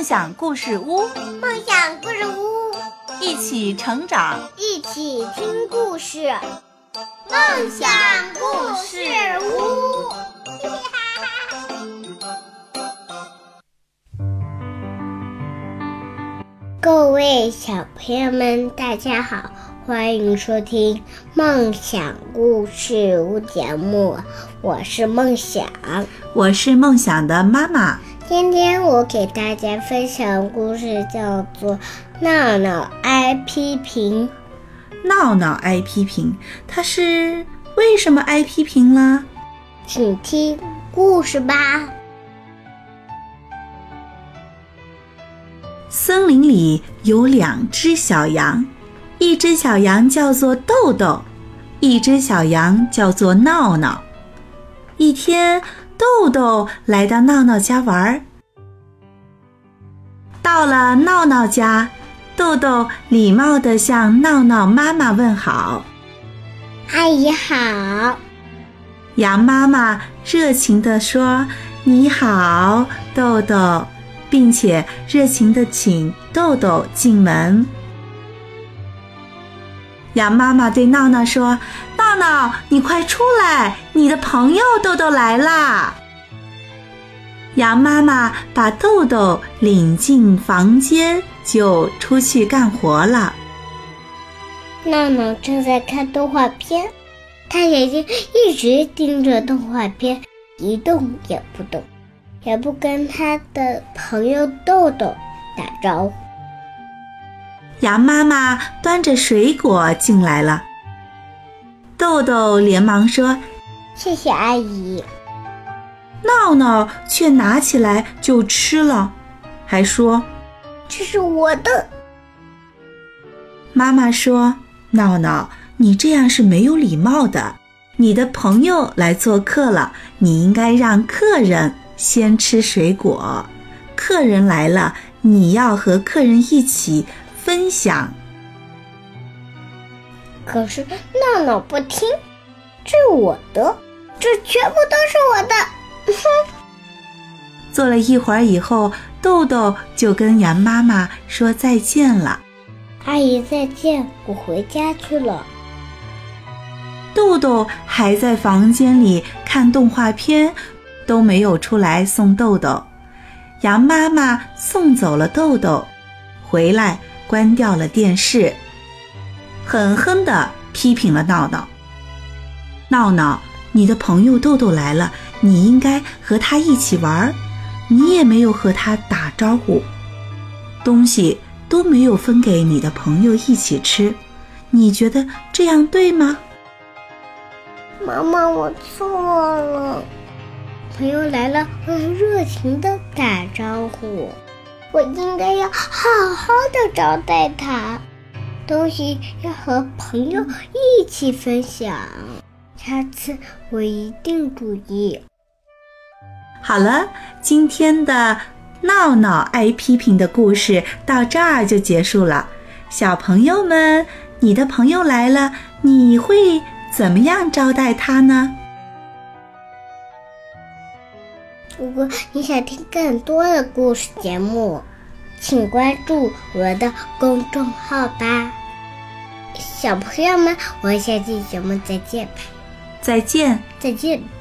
梦想故事屋，梦想故事屋，一起成长，一起听故事。梦想故事屋，各位小朋友们，大家好，欢迎收听梦想故事屋节目，我是梦想，我是梦想的妈妈。今天我给大家分享故事，叫做《闹闹挨批评》。闹闹挨批评，他是为什么挨批评了？请听故事吧。森林里有两只小羊，一只小羊叫做豆豆，一只小羊叫做闹闹。一天，豆豆来到闹闹家玩。到了闹闹家。豆豆礼貌地向闹闹妈妈问好：“阿姨好。”羊妈妈热情地说：“你好，豆豆，并且热情地请豆豆进门。”羊妈妈对闹闹说：“闹闹，你快出来，你的朋友豆豆来啦！”羊妈妈把豆豆领进房间。就出去干活了。闹闹正在看动画片，他眼睛一直盯着动画片，一动也不动，也不跟他的朋友豆豆打招呼。羊妈妈端着水果进来了，豆豆连忙说：“谢谢阿姨。”闹闹却拿起来就吃了，还说。这是我的。妈妈说：“闹闹，你这样是没有礼貌的。你的朋友来做客了，你应该让客人先吃水果。客人来了，你要和客人一起分享。”可是闹闹不听，这是我的，这全部都是我的。哼！坐了一会儿以后。豆豆就跟羊妈妈说再见了，阿姨再见，我回家去了。豆豆还在房间里看动画片，都没有出来送豆豆。羊妈妈送走了豆豆，回来关掉了电视，狠狠地批评了闹闹。闹闹，你的朋友豆豆来了，你应该和他一起玩。你也没有和他打招呼，东西都没有分给你的朋友一起吃，你觉得这样对吗？妈妈，我错了。朋友来了，会热情的打招呼，我应该要好好的招待他，东西要和朋友一起分享。下次我一定注意。好了，今天的闹闹爱批评的故事到这儿就结束了。小朋友们，你的朋友来了，你会怎么样招待他呢？如果你想听更多的故事节目，请关注我的公众号吧。小朋友们，我们下期节目再见吧！再见，再见。